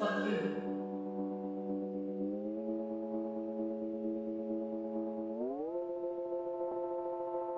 三军